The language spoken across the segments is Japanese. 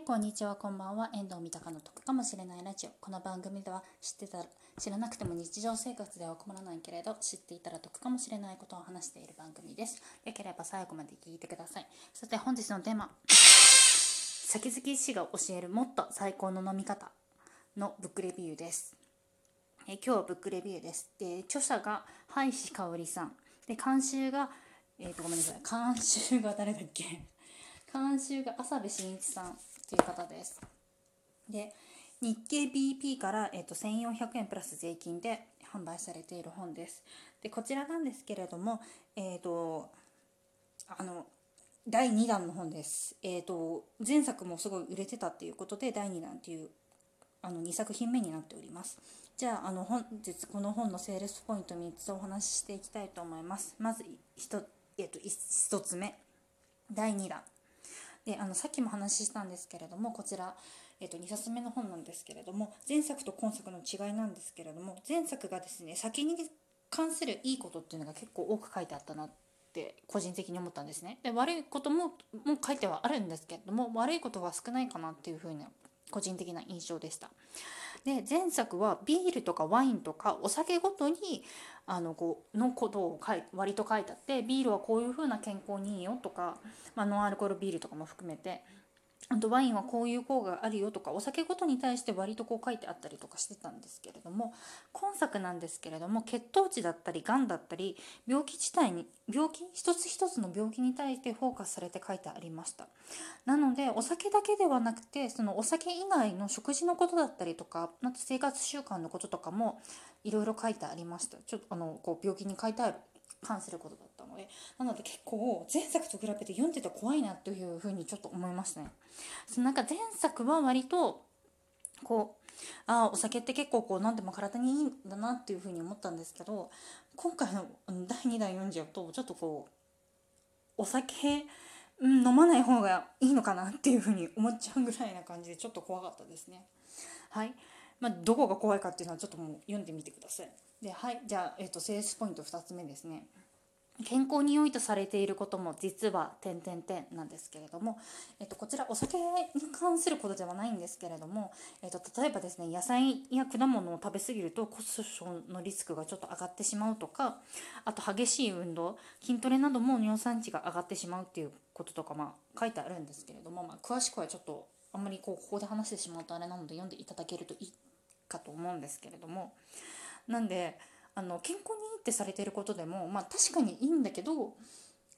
こんにちは、こんばんは。遠藤三鷹の得かもしれないラジオ。この番組では知ってた知らなくても日常生活では困らないけれど、知っていたら得かもしれないことを話している番組です。よければ最後まで聞いてください。さて本日のテーマ。先々医師が教えるもっと最高の飲み方のブックレビューです。え今日はブックレビューです。で著者が林石香織さん。で監修が、えー、とごめんなさい。監修が誰だっけ？監修が浅部真一さんという方です。で日経 BP から、えーと、1400円プラス税金で販売されている本です。でこちらなんですけれども、えーと、あの第2弾の本です。えーと、前作もすごい売れてたっていうことで第2弾っていうあの2作品目になっております。じゃああの本日この本のセールスポイント3つお話ししていきたいと思います。まず 1,、えー、と1つ目第2弾であのさっきも話したんですけれどもこちら、えー、と2冊目の本なんですけれども前作と今作の違いなんですけれども前作がですね先に関するいいことっていうのが結構多く書いてあったなって個人的に思ったんですね。で悪いこともも書いてはあるんですけれども悪いことは少ないかなっていうふうな個人的な印象でした。で前作はビールとかワインとかお酒ごとにあのこうのことを書い割と書いてあってビールはこういう風な健康にいいよとか、まあ、ノンアルコールビールとかも含めて。あとワインはこういう効果があるよとかお酒ごとに対して割とこう書いてあったりとかしてたんですけれども今作なんですけれども血糖値だったりがんだったり病気自体に病気一つ一つの病気に対してフォーカスされて書いてありました。なのでお酒だけではなくてそのお酒以外の食事のことだったりとかあと生活習慣のこととかもいろいろ書いてありました。ちょっとあのこう病気に書いてある関することだったのでなので結構前作と比べて読んでて怖いなというふうにちょっと思いますね。そのなんか前作は割とこうあお酒って結構こう何でも体にいいんだなっていうふうに思ったんですけど今回の第2弾読んじゃうとちょっとこうお酒、飲まない方がいいのかなっていうふうに思っちゃうぐらいな感じでちょっと怖かったですね。はいまあ、どこが怖いかっていうのはちょっともう読んでみてください。ではいじゃあ、えーと、セールスポイント2つ目ですね。健康に良いとされていることも実は点々点なんですけれども、えっと、こちらお酒に関することではないんですけれども、えっと、例えばですね野菜や果物を食べ過ぎると骨粗しょうのリスクがちょっと上がってしまうとかあと激しい運動筋トレなども尿酸値が上がってしまうっていうこととか、まあ、書いてあるんですけれども、まあ、詳しくはちょっとあんまりこうここで話してしまうとあれなので読んでいただけるといいかと思うんですけれども。なんであの健康にいいってされてることでもまあ確かにいいんだけど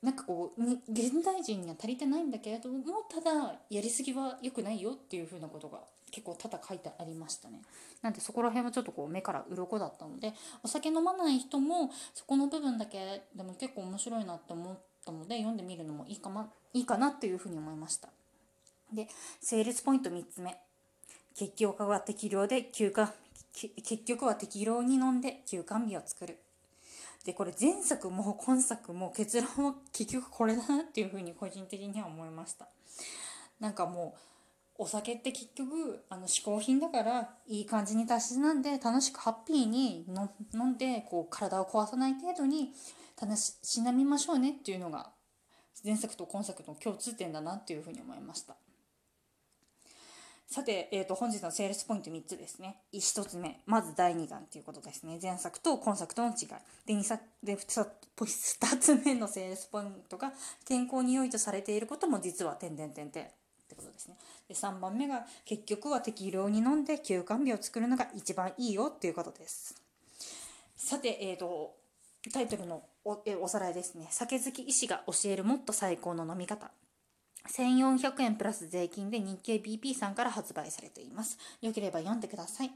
なんかこう現代人には足りてないんだけれどもただやりすぎは良くないよっていうふうなことが結構ただ書いてありましたね。なんでそこら辺はちょっとこう目から鱗だったのでお酒飲まない人もそこの部分だけでも結構面白いなって思ったので読んでみるのもいいか,、ま、いいかなっていうふうに思いました。でセールスポイント3つ目。結局は適量で休暇結局は適量に飲んで休館日を作るでこれ前作も今作も結論は結局これだなっていうふうに個人的には思いました。なんかもうお酒って結局あの嗜好品だからいい感じに達しなんで楽しくハッピーに飲んでこう体を壊さない程度に楽しなみましょうねっていうのが前作と今作の共通点だなっていうふうに思いました。さて、えーと、本日のセールスポイント3つですね。1つ目、まず第2弾ということですね。前作と今作との違い。で、2, 作で 2, 2つ目のセールスポイントが、健康に良いとされていることも実は点々点々ってことですね。で、3番目が、結局は適量に飲んで休館日を作るのが一番いいよっていうことです。さて、えーと、タイトルのおえおさらいですね。酒好き医師が教えるもっと最高の飲み方。1400円プラス税金で日経 BP さんから発売されています。よければ読んでください。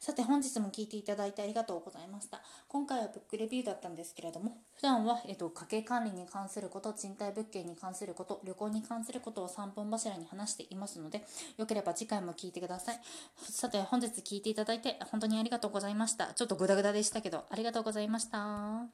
さて本日も聞いていただいてありがとうございました。今回はブックレビューだったんですけれども、普段は、えっと、家計管理に関すること、賃貸物件に関すること、旅行に関することを3本柱に話していますので、よければ次回も聞いてください。さて本日聞いていただいて本当にありがとうございました。ちょっとグダグダでしたけど、ありがとうございました。